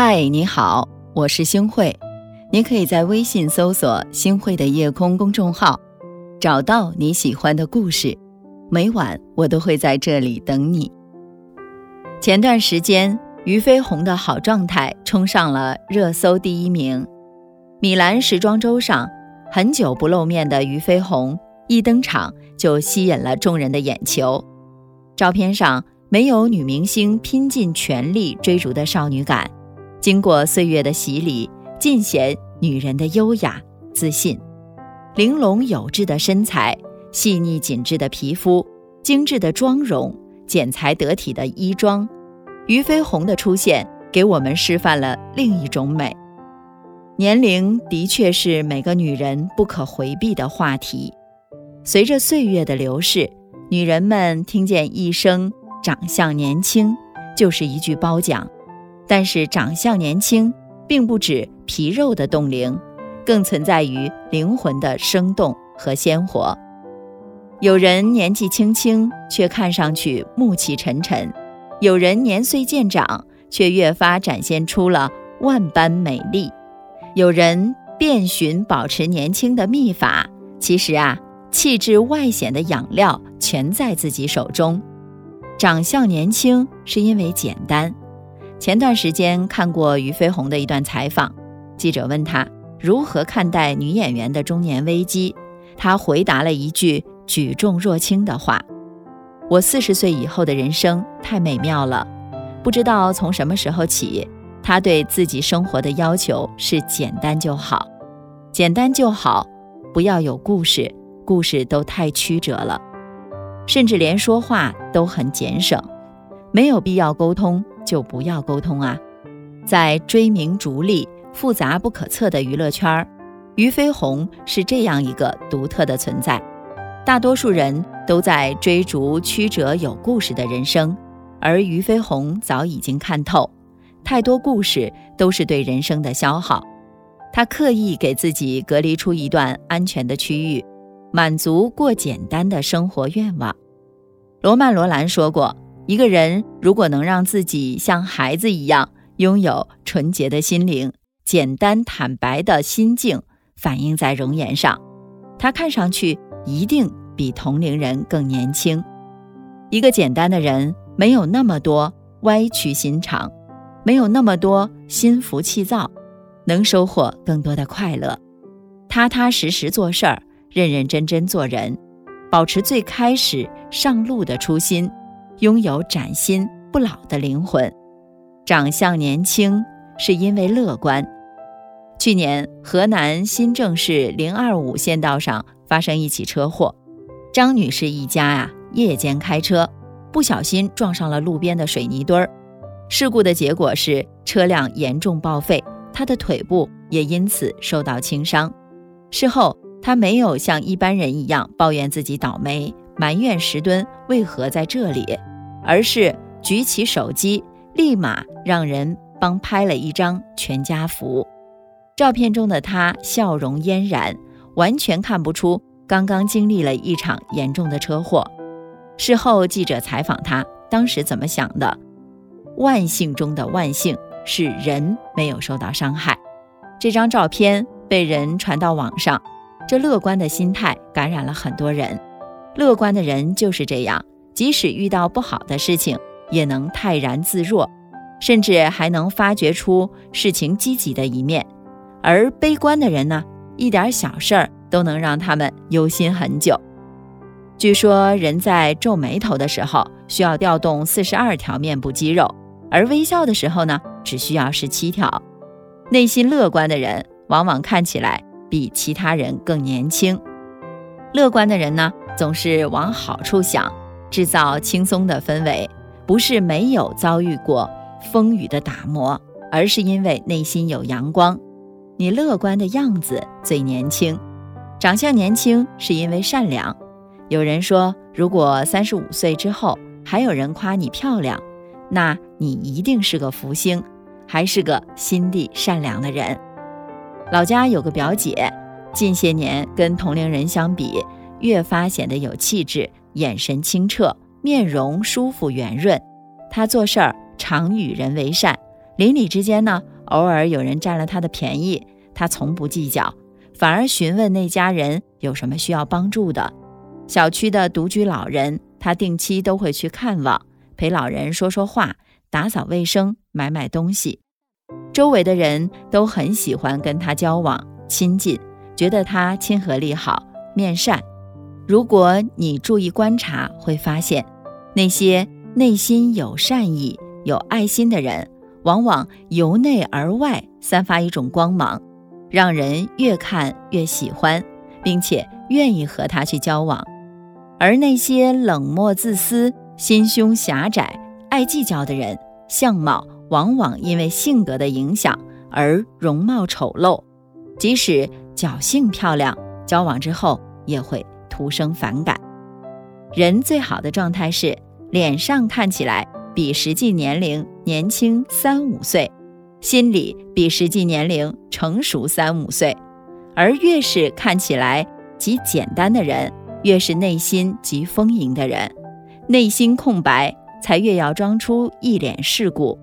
嗨，你好，我是星慧。你可以在微信搜索“星慧的夜空”公众号，找到你喜欢的故事。每晚我都会在这里等你。前段时间，俞飞鸿的好状态冲上了热搜第一名。米兰时装周上，很久不露面的俞飞鸿一登场就吸引了众人的眼球。照片上没有女明星拼尽全力追逐的少女感，经过岁月的洗礼，尽显女人的优雅自信。玲珑有致的身材，细腻紧致的皮肤，精致的妆容，剪裁得体的衣装，俞飞鸿的出现给我们示范了另一种美。年龄的确是每个女人不可回避的话题。随着岁月的流逝，女人们听见一声“长相年轻”，就是一句褒奖。但是，长相年轻并不止皮肉的冻龄，更存在于灵魂的生动和鲜活。有人年纪轻轻，却看上去暮气沉沉；有人年岁渐长，却越发展现出了万般美丽。有人遍寻保持年轻的秘法，其实啊，气质外显的养料全在自己手中。长相年轻是因为简单。前段时间看过俞飞鸿的一段采访，记者问他如何看待女演员的中年危机，他回答了一句举重若轻的话：“我四十岁以后的人生太美妙了，不知道从什么时候起。”他对自己生活的要求是简单就好，简单就好，不要有故事，故事都太曲折了，甚至连说话都很俭省，没有必要沟通就不要沟通啊！在追名逐利、复杂不可测的娱乐圈儿，俞飞鸿是这样一个独特的存在。大多数人都在追逐曲折有故事的人生，而俞飞鸿早已经看透。太多故事都是对人生的消耗，他刻意给自己隔离出一段安全的区域，满足过简单的生活愿望。罗曼·罗兰说过：“一个人如果能让自己像孩子一样拥有纯洁的心灵、简单坦白的心境，反映在容颜上，他看上去一定比同龄人更年轻。一个简单的人，没有那么多歪曲心肠。”没有那么多心浮气躁，能收获更多的快乐。踏踏实实做事儿，认认真真做人，保持最开始上路的初心，拥有崭新不老的灵魂。长相年轻是因为乐观。去年河南新郑市零二五县道上发生一起车祸，张女士一家啊夜间开车，不小心撞上了路边的水泥墩儿。事故的结果是车辆严重报废，她的腿部也因此受到轻伤。事后，她没有像一般人一样抱怨自己倒霉，埋怨石墩为何在这里，而是举起手机，立马让人帮拍了一张全家福。照片中的他笑容嫣然，完全看不出刚刚经历了一场严重的车祸。事后，记者采访他，当时怎么想的？万幸中的万幸是人没有受到伤害。这张照片被人传到网上，这乐观的心态感染了很多人。乐观的人就是这样，即使遇到不好的事情，也能泰然自若，甚至还能发掘出事情积极的一面。而悲观的人呢，一点小事儿都能让他们忧心很久。据说，人在皱眉头的时候，需要调动四十二条面部肌肉。而微笑的时候呢，只需要十七条。内心乐观的人，往往看起来比其他人更年轻。乐观的人呢，总是往好处想，制造轻松的氛围，不是没有遭遇过风雨的打磨，而是因为内心有阳光。你乐观的样子最年轻，长相年轻是因为善良。有人说，如果三十五岁之后还有人夸你漂亮，那你一定是个福星，还是个心地善良的人。老家有个表姐，近些年跟同龄人相比，越发显得有气质，眼神清澈，面容舒服圆润。她做事儿常与人为善，邻里之间呢，偶尔有人占了他的便宜，他从不计较，反而询问那家人有什么需要帮助的。小区的独居老人，他定期都会去看望，陪老人说说话，打扫卫生，买买东西。周围的人都很喜欢跟他交往亲近，觉得他亲和力好，面善。如果你注意观察，会发现那些内心有善意、有爱心的人。往往由内而外散发一种光芒，让人越看越喜欢，并且愿意和他去交往。而那些冷漠自私、心胸狭窄、爱计较的人，相貌往往因为性格的影响而容貌丑陋，即使侥幸漂亮，交往之后也会徒生反感。人最好的状态是脸上看起来。比实际年龄年轻三五岁，心里比实际年龄成熟三五岁，而越是看起来极简单的人，越是内心极丰盈的人。内心空白，才越要装出一脸世故。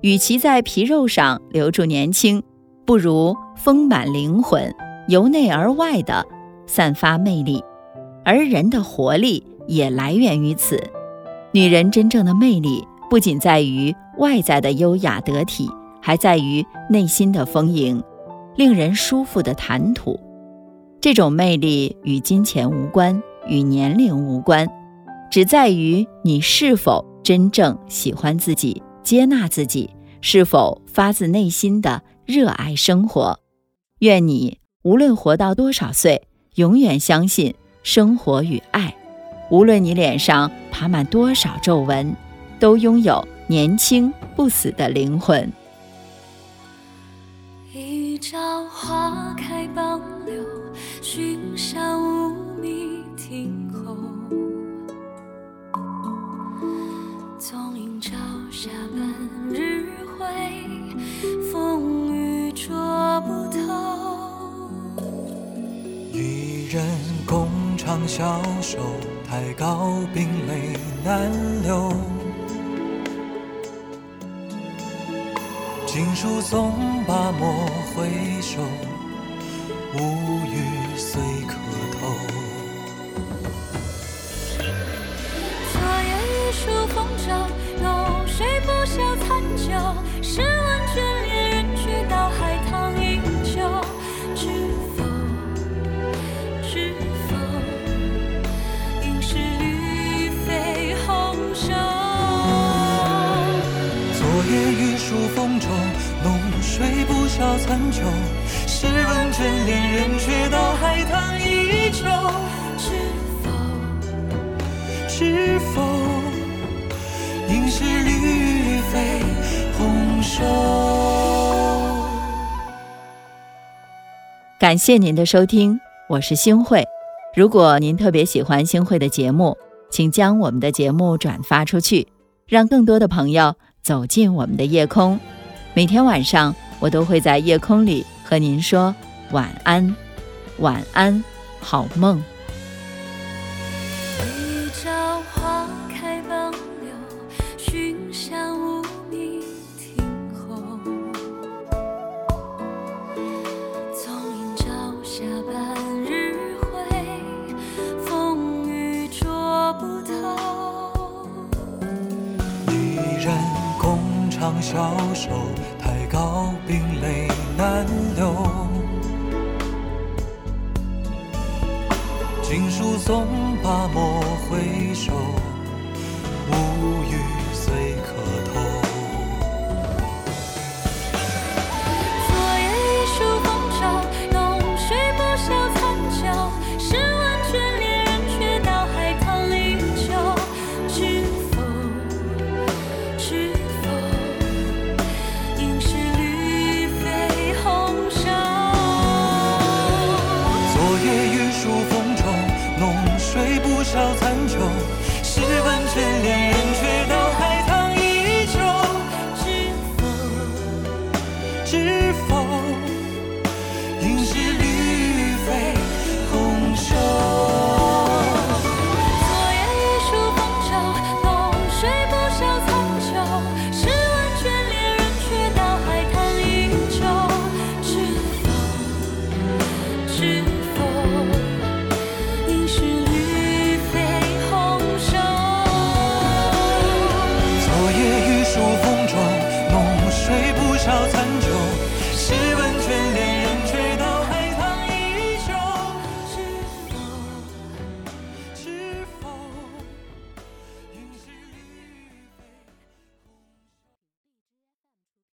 与其在皮肉上留住年轻，不如丰满灵魂，由内而外的散发魅力。而人的活力也来源于此。女人真正的魅力。不仅在于外在的优雅得体，还在于内心的丰盈，令人舒服的谈吐。这种魅力与金钱无关，与年龄无关，只在于你是否真正喜欢自己、接纳自己，是否发自内心的热爱生活。愿你无论活到多少岁，永远相信生活与爱。无论你脸上爬满多少皱纹。都拥有年轻不死的灵魂。一朝花开傍柳，寻山无觅听候。纵饮朝霞半日晖，消瘦，太高冰泪难流。锦书纵罢莫回首，无语虽可偷。昨夜雨疏风骤，浓睡不消残酒。试问卷帘人去到海棠依旧，知睡不消残酒，试问卷帘人，却道海棠依旧。知否？知否？应是绿肥红瘦。感谢您的收听，我是星慧。如果您特别喜欢星慧的节目，请将我们的节目转发出去，让更多的朋友走进我们的夜空。每天晚上，我都会在夜空里和您说晚安，晚安，好梦。一朝花开傍柳，寻香无觅听候。纵饮朝霞半日晖，风雨捉不透。一人共长消瘦。冰泪难流，锦书纵罢莫回首，